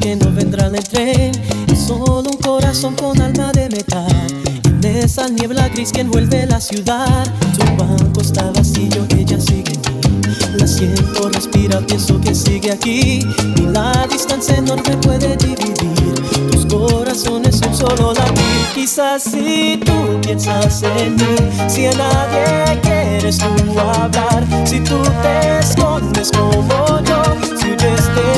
que no vendrá el tren. Es solo un corazón con alma de metal. En esa niebla gris que envuelve la ciudad. Su banco está vacío, ella sigue aquí. La siento, respira, pienso que sigue aquí. Y la distancia enorme puede dividir. Tus corazones son solo latir. Quizás si tú piensas en mí, si a nadie quieres tú hablar, si tú te escondes como yo, si yo estoy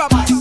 bye bye.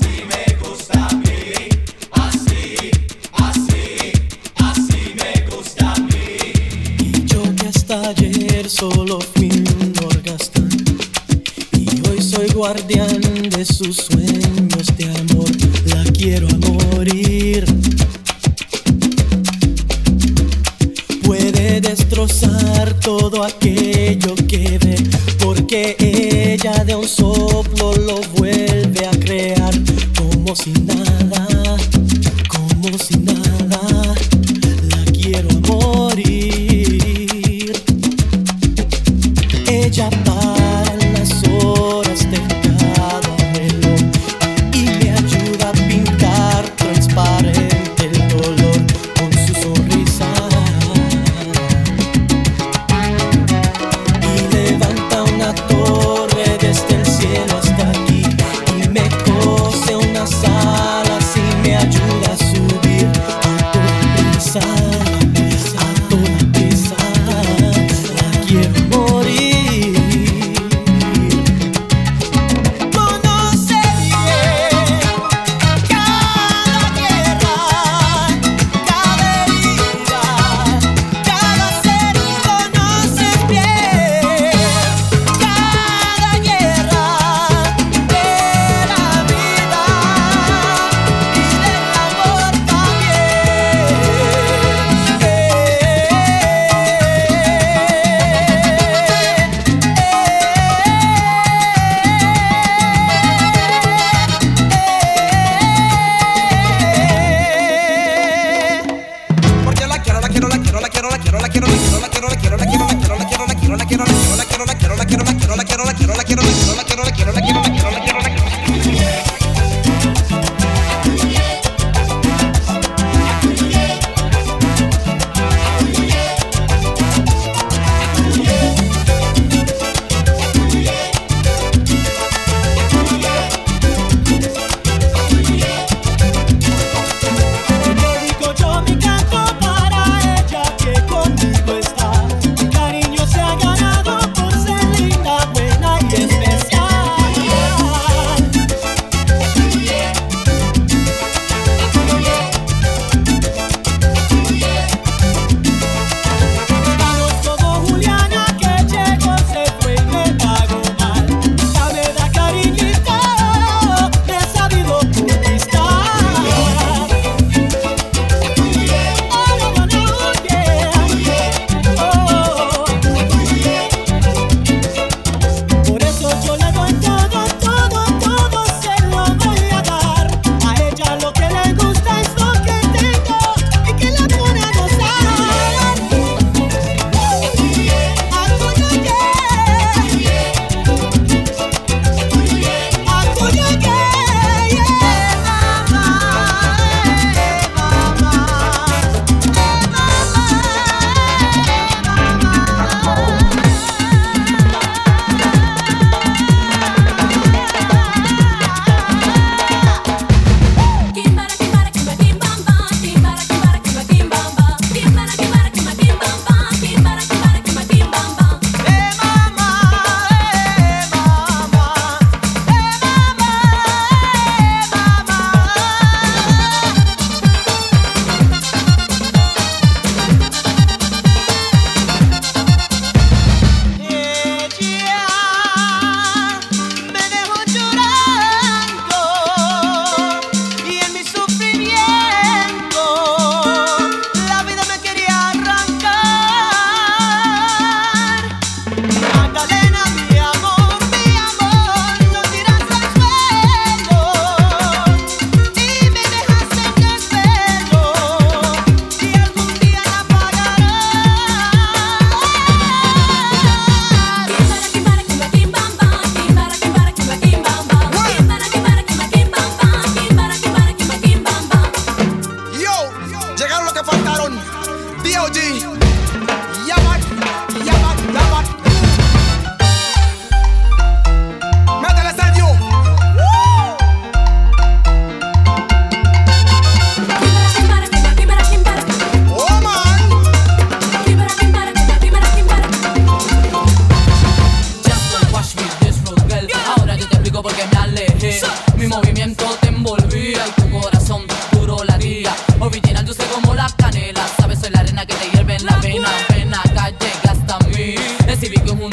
Mi movimiento te envolvía y tu corazón duro latía. Original dulce como la canela. Sabes, soy la arena que te hierve en la vena. Ven acá, llega hasta mí. Decidí que un